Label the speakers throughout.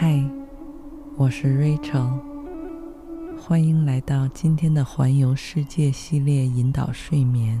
Speaker 1: 嗨，我是 Rachel，欢迎来到今天的环游世界系列引导睡眠。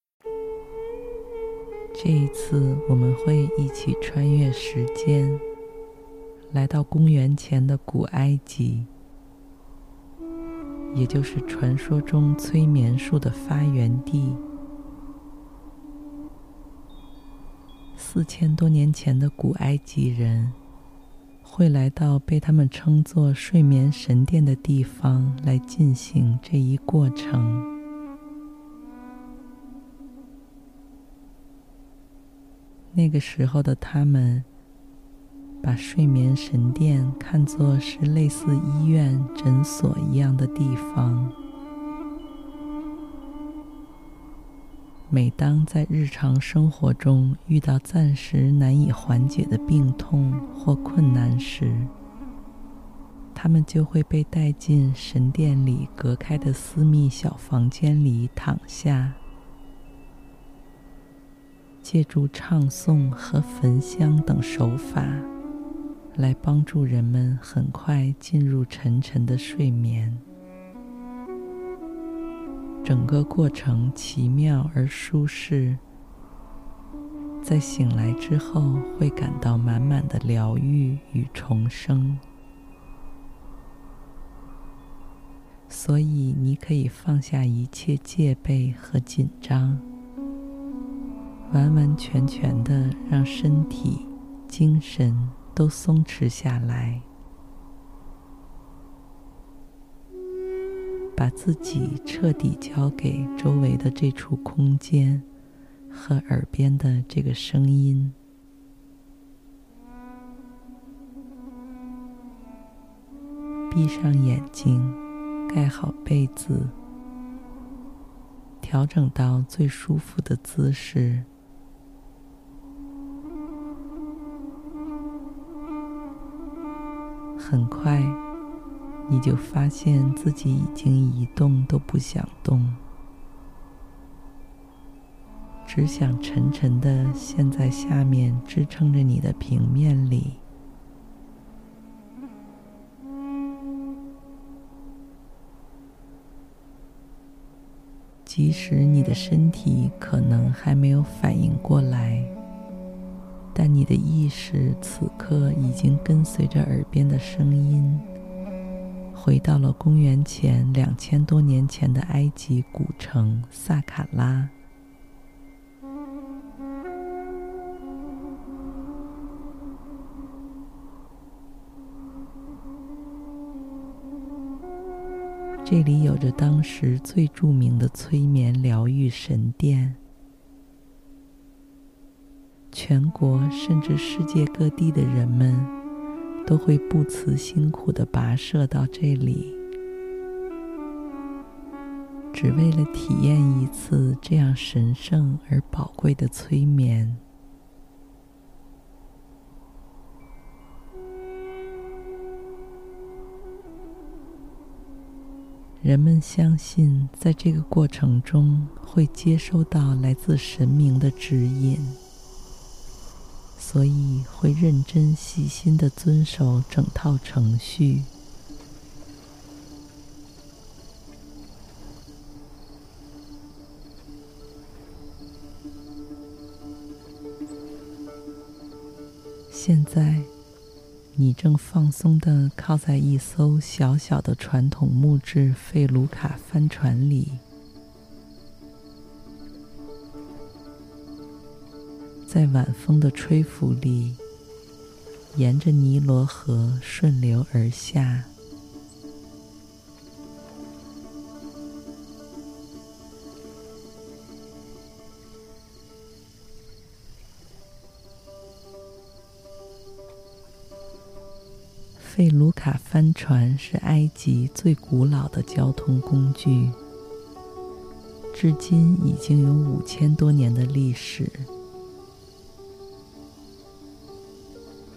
Speaker 1: 这一次，我们会一起穿越时间，来到公元前的古埃及，也就是传说中催眠术的发源地。四千多年前的古埃及人，会来到被他们称作睡眠神殿的地方，来进行这一过程。那个时候的他们，把睡眠神殿看作是类似医院、诊所一样的地方。每当在日常生活中遇到暂时难以缓解的病痛或困难时，他们就会被带进神殿里隔开的私密小房间里躺下。借助唱诵和焚香等手法，来帮助人们很快进入沉沉的睡眠。整个过程奇妙而舒适，在醒来之后会感到满满的疗愈与重生。所以，你可以放下一切戒备和紧张。完完全全的让身体、精神都松弛下来，把自己彻底交给周围的这处空间和耳边的这个声音。闭上眼睛，盖好被子，调整到最舒服的姿势。很快，你就发现自己已经一动都不想动，只想沉沉的陷在下面支撑着你的平面里。即使你的身体可能还没有反应过来。但你的意识此刻已经跟随着耳边的声音，回到了公元前两千多年前的埃及古城萨卡拉。这里有着当时最著名的催眠疗愈神殿。全国甚至世界各地的人们都会不辞辛苦地跋涉到这里，只为了体验一次这样神圣而宝贵的催眠。人们相信，在这个过程中会接收到来自神明的指引。所以会认真细心的遵守整套程序。现在，你正放松的靠在一艘小小的传统木质费卢卡帆船里。在晚风的吹拂里，沿着尼罗河顺流而下。费卢卡帆船是埃及最古老的交通工具，至今已经有五千多年的历史。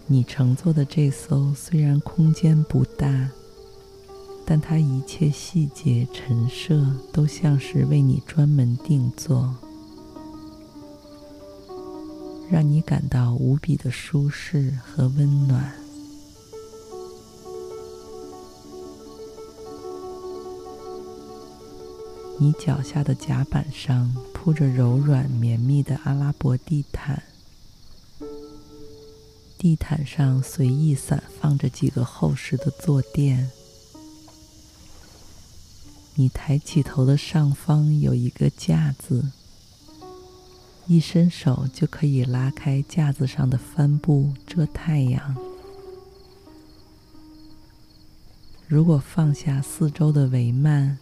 Speaker 1: 你乘坐的这艘虽然空间不大，但它一切细节陈设都像是为你专门定做，让你感到无比的舒适和温暖。你脚下的甲板上铺着柔软绵密的阿拉伯地毯，地毯上随意散放着几个厚实的坐垫。你抬起头的上方有一个架子，一伸手就可以拉开架子上的帆布遮太阳。如果放下四周的帷幔，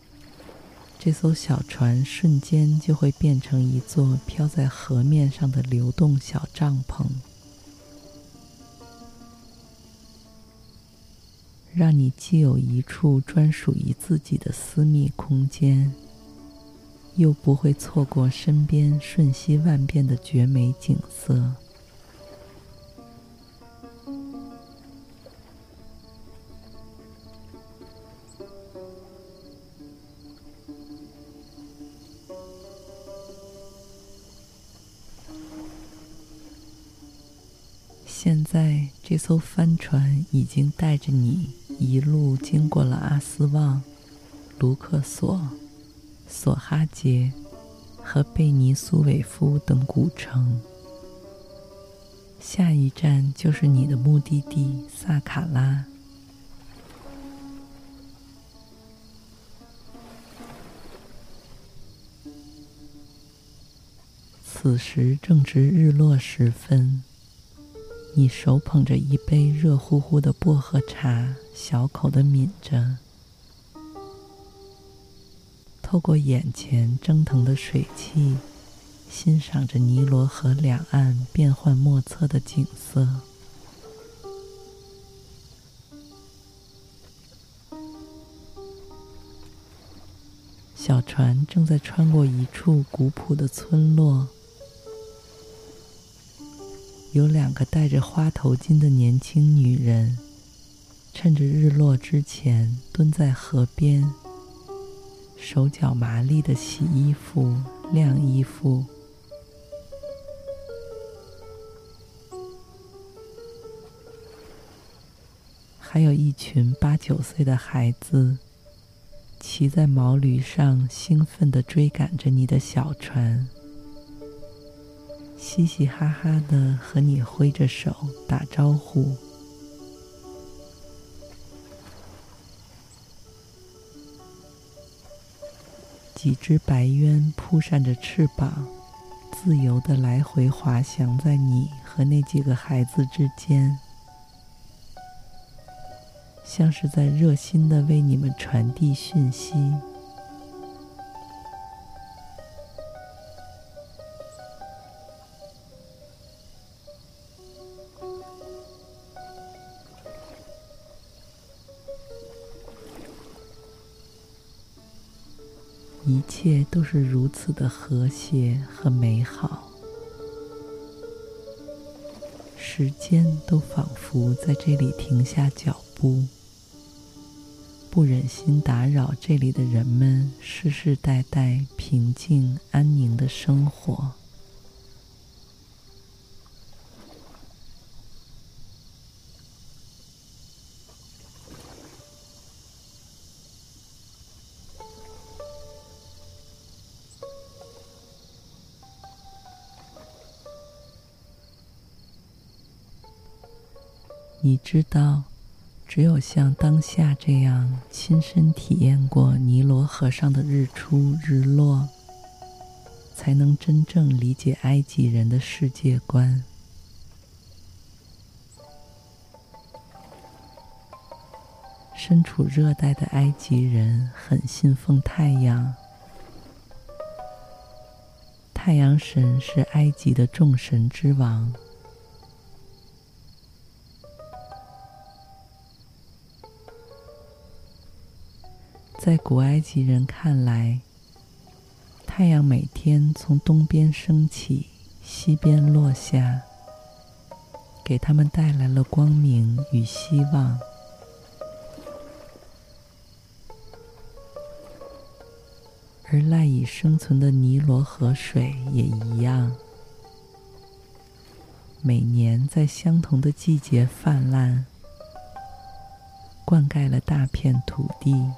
Speaker 1: 这艘小船瞬间就会变成一座飘在河面上的流动小帐篷，让你既有一处专属于自己的私密空间，又不会错过身边瞬息万变的绝美景色。现在，这艘帆船已经带着你一路经过了阿斯旺、卢克索、索哈杰和贝尼苏韦夫等古城。下一站就是你的目的地萨卡拉。此时正值日落时分。你手捧着一杯热乎乎的薄荷茶，小口的抿着，透过眼前蒸腾的水汽，欣赏着尼罗河两岸变幻莫测的景色。小船正在穿过一处古朴的村落。有两个戴着花头巾的年轻女人，趁着日落之前蹲在河边，手脚麻利的洗衣服、晾衣服。还有一群八九岁的孩子，骑在毛驴上，兴奋地追赶着你的小船。嘻嘻哈哈的和你挥着手打招呼，几只白鸢扑扇着翅膀，自由的来回滑翔在你和那几个孩子之间，像是在热心的为你们传递讯息。都是如此的和谐和美好，时间都仿佛在这里停下脚步，不忍心打扰这里的人们世世代代平静安宁的生活。你知道，只有像当下这样亲身体验过尼罗河上的日出日落，才能真正理解埃及人的世界观。身处热带的埃及人很信奉太阳，太阳神是埃及的众神之王。在古埃及人看来，太阳每天从东边升起，西边落下，给他们带来了光明与希望。而赖以生存的尼罗河水也一样，每年在相同的季节泛滥，灌溉了大片土地，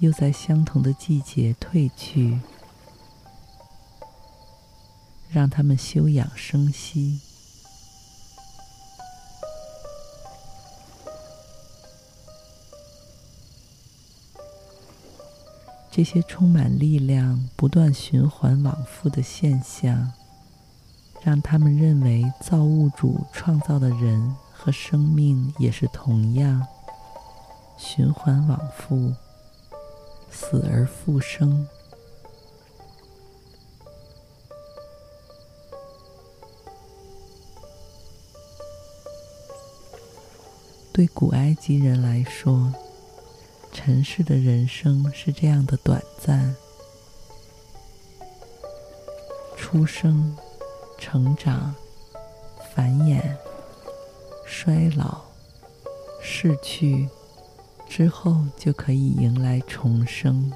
Speaker 1: 又在相同的季节退去，让他们休养生息。这些充满力量、不断循环往复的现象，让他们认为造物主创造的人和生命也是同样循环往复、死而复生。对古埃及人来说，尘世的人生是这样的短暂：出生、成长、繁衍、衰老、逝去，之后就可以迎来重生。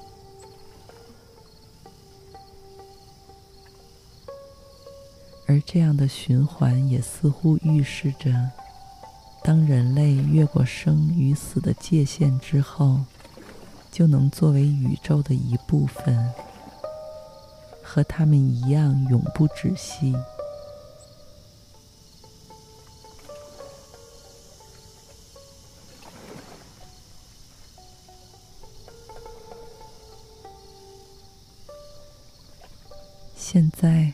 Speaker 1: 而这样的循环也似乎预示着。当人类越过生与死的界限之后，就能作为宇宙的一部分，和他们一样永不止息。在，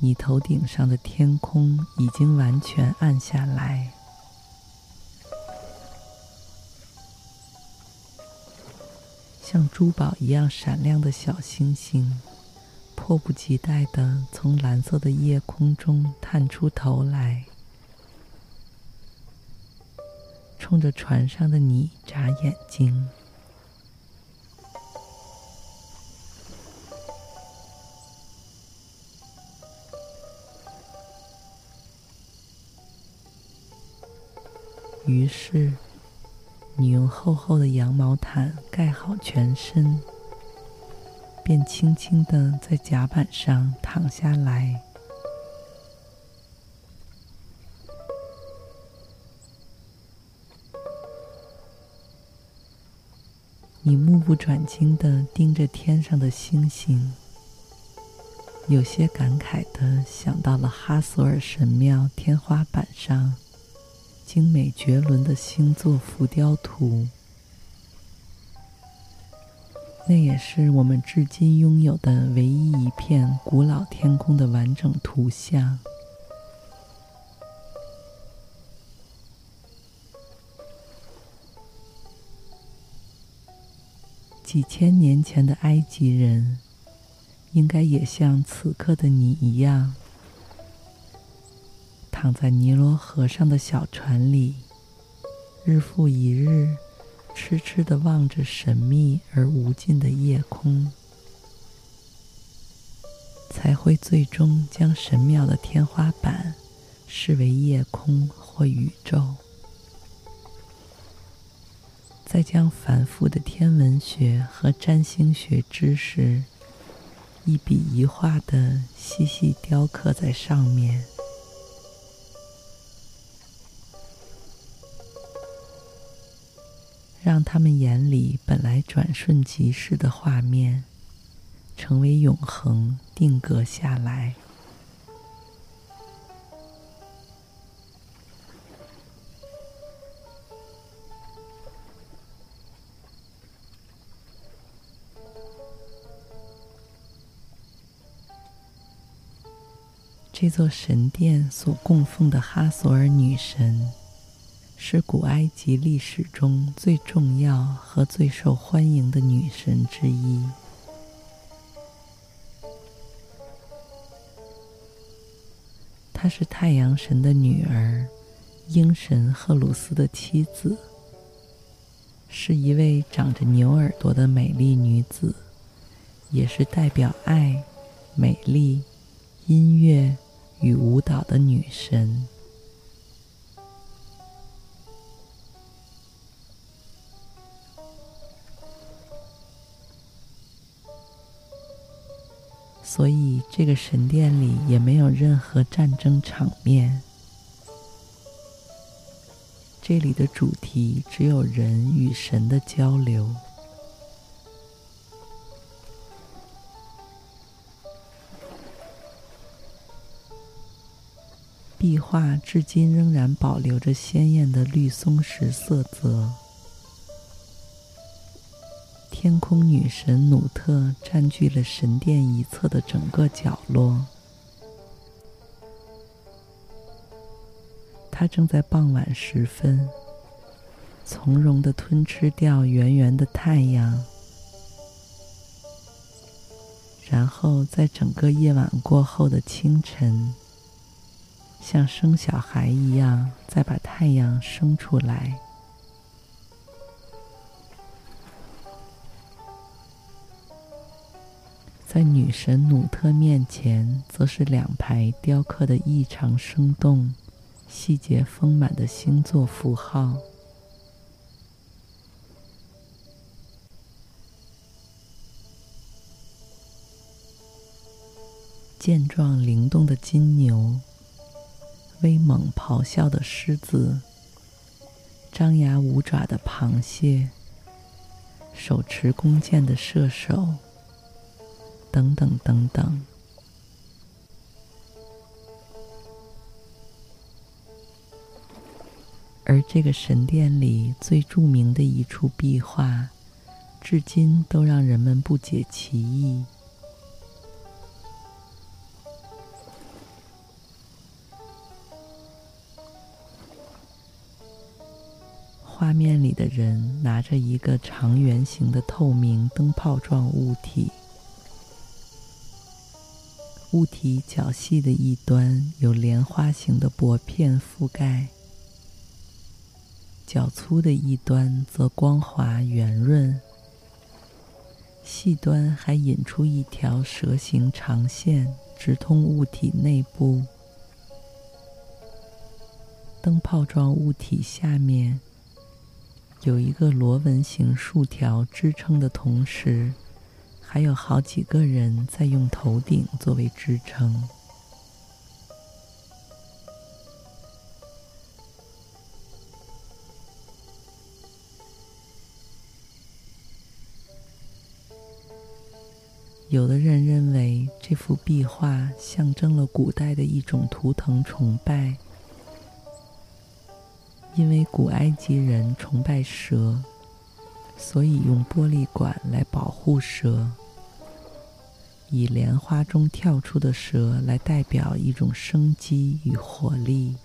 Speaker 1: 你头顶上的天空已经完全暗下来。像珠宝一样闪亮的小星星，迫不及待地从蓝色的夜空中探出头来，冲着船上的你眨眼睛。于是。你用厚厚的羊毛毯盖好全身，便轻轻的在甲板上躺下来。你目不转睛的盯着天上的星星，有些感慨的想到了哈索尔神庙天花板上。精美绝伦的星座浮雕图，那也是我们至今拥有的唯一一片古老天空的完整图像。几千年前的埃及人，应该也像此刻的你一样。躺在尼罗河上的小船里，日复一日，痴痴地望着神秘而无尽的夜空，才会最终将神庙的天花板视为夜空或宇宙，再将繁复的天文学和占星学知识一笔一画地细细雕刻在上面。让他们眼里本来转瞬即逝的画面，成为永恒定格下来。这座神殿所供奉的哈索尔女神。是古埃及历史中最重要和最受欢迎的女神之一。她是太阳神的女儿，鹰神赫鲁斯的妻子，是一位长着牛耳朵的美丽女子，也是代表爱、美丽、音乐与舞蹈的女神。所以，这个神殿里也没有任何战争场面。这里的主题只有人与神的交流。壁画至今仍然保留着鲜艳的绿松石色泽。天空女神努特占据了神殿一侧的整个角落。他正在傍晚时分，从容地吞吃掉圆圆的太阳，然后在整个夜晚过后的清晨，像生小孩一样，再把太阳生出来。在女神努特面前，则是两排雕刻的异常生动。细节丰满的星座符号，健壮灵动的金牛，威猛咆哮的狮子，张牙舞爪的螃蟹，手持弓箭的射手，等等等等。而这个神殿里最著名的一处壁画，至今都让人们不解其意。画面里的人拿着一个长圆形的透明灯泡状物体，物体较细的一端有莲花形的薄片覆盖。较粗的一端则光滑圆润，细端还引出一条蛇形长线，直通物体内部。灯泡状物体下面有一个螺纹形竖条支撑的同时，还有好几个人在用头顶作为支撑。有的人认为这幅壁画象征了古代的一种图腾崇拜，因为古埃及人崇拜蛇，所以用玻璃管来保护蛇，以莲花中跳出的蛇来代表一种生机与活力。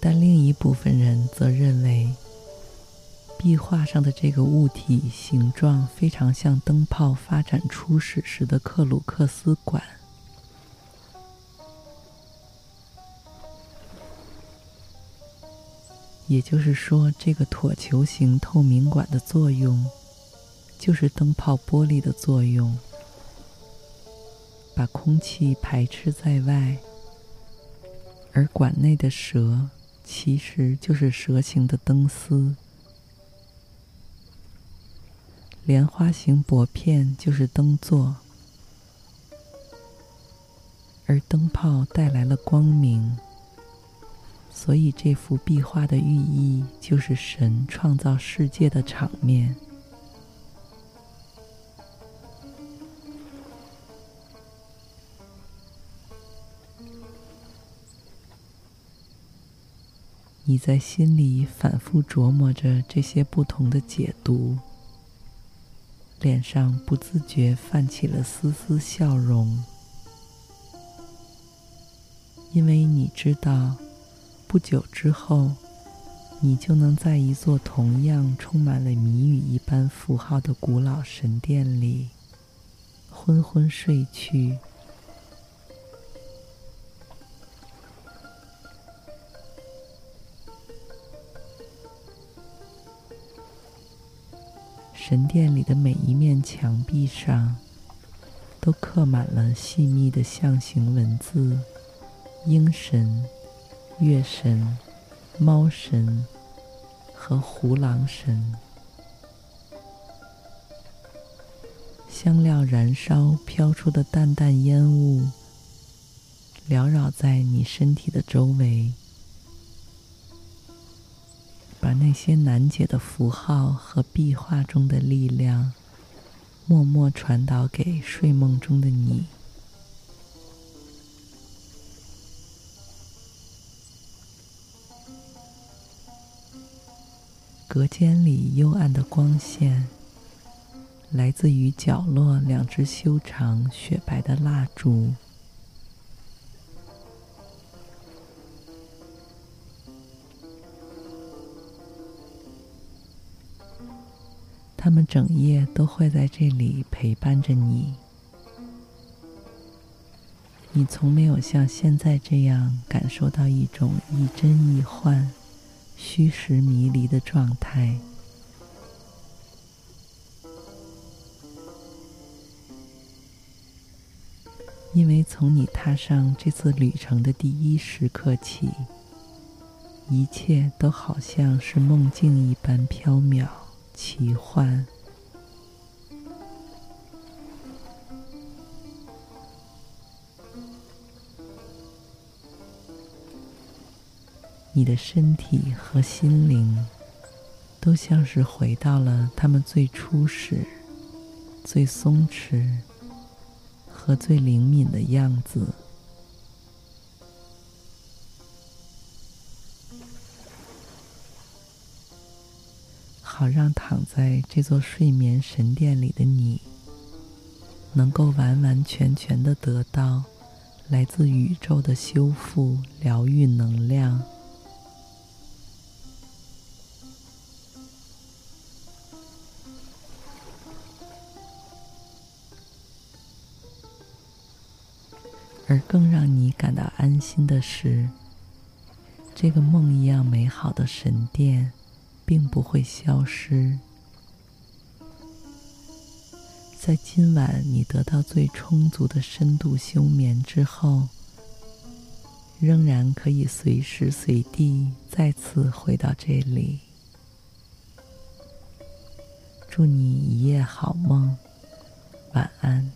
Speaker 1: 但另一部分人则认为，壁画上的这个物体形状非常像灯泡发展初始时的克鲁克斯管，也就是说，这个椭球形透明管的作用，就是灯泡玻璃的作用，把空气排斥在外，而管内的蛇。其实就是蛇形的灯丝，莲花形薄片就是灯座，而灯泡带来了光明，所以这幅壁画的寓意就是神创造世界的场面。你在心里反复琢磨着这些不同的解读，脸上不自觉泛起了丝丝笑容，因为你知道，不久之后，你就能在一座同样充满了谜语一般符号的古老神殿里，昏昏睡去。神殿里的每一面墙壁上，都刻满了细密的象形文字：鹰神、月神、猫神和胡狼神。香料燃烧飘出的淡淡烟雾，缭绕在你身体的周围，把那些难解的符号和壁画中的力量，默默传导给睡梦中的你。隔间里幽暗的光线。来自于角落两只修长雪白的蜡烛，他们整夜都会在这里陪伴着你。你从没有像现在这样感受到一种亦真亦幻、虚实迷离的状态。因为从你踏上这次旅程的第一时刻起，一切都好像是梦境一般飘渺、奇幻。你的身体和心灵都像是回到了他们最初时、最松弛。和最灵敏的样子，好让躺在这座睡眠神殿里的你，能够完完全全的得到来自宇宙的修复、疗愈能量。而更让你感到安心的是，这个梦一样美好的神殿并不会消失。在今晚你得到最充足的深度休眠之后，仍然可以随时随地再次回到这里。祝你一夜好梦，晚安。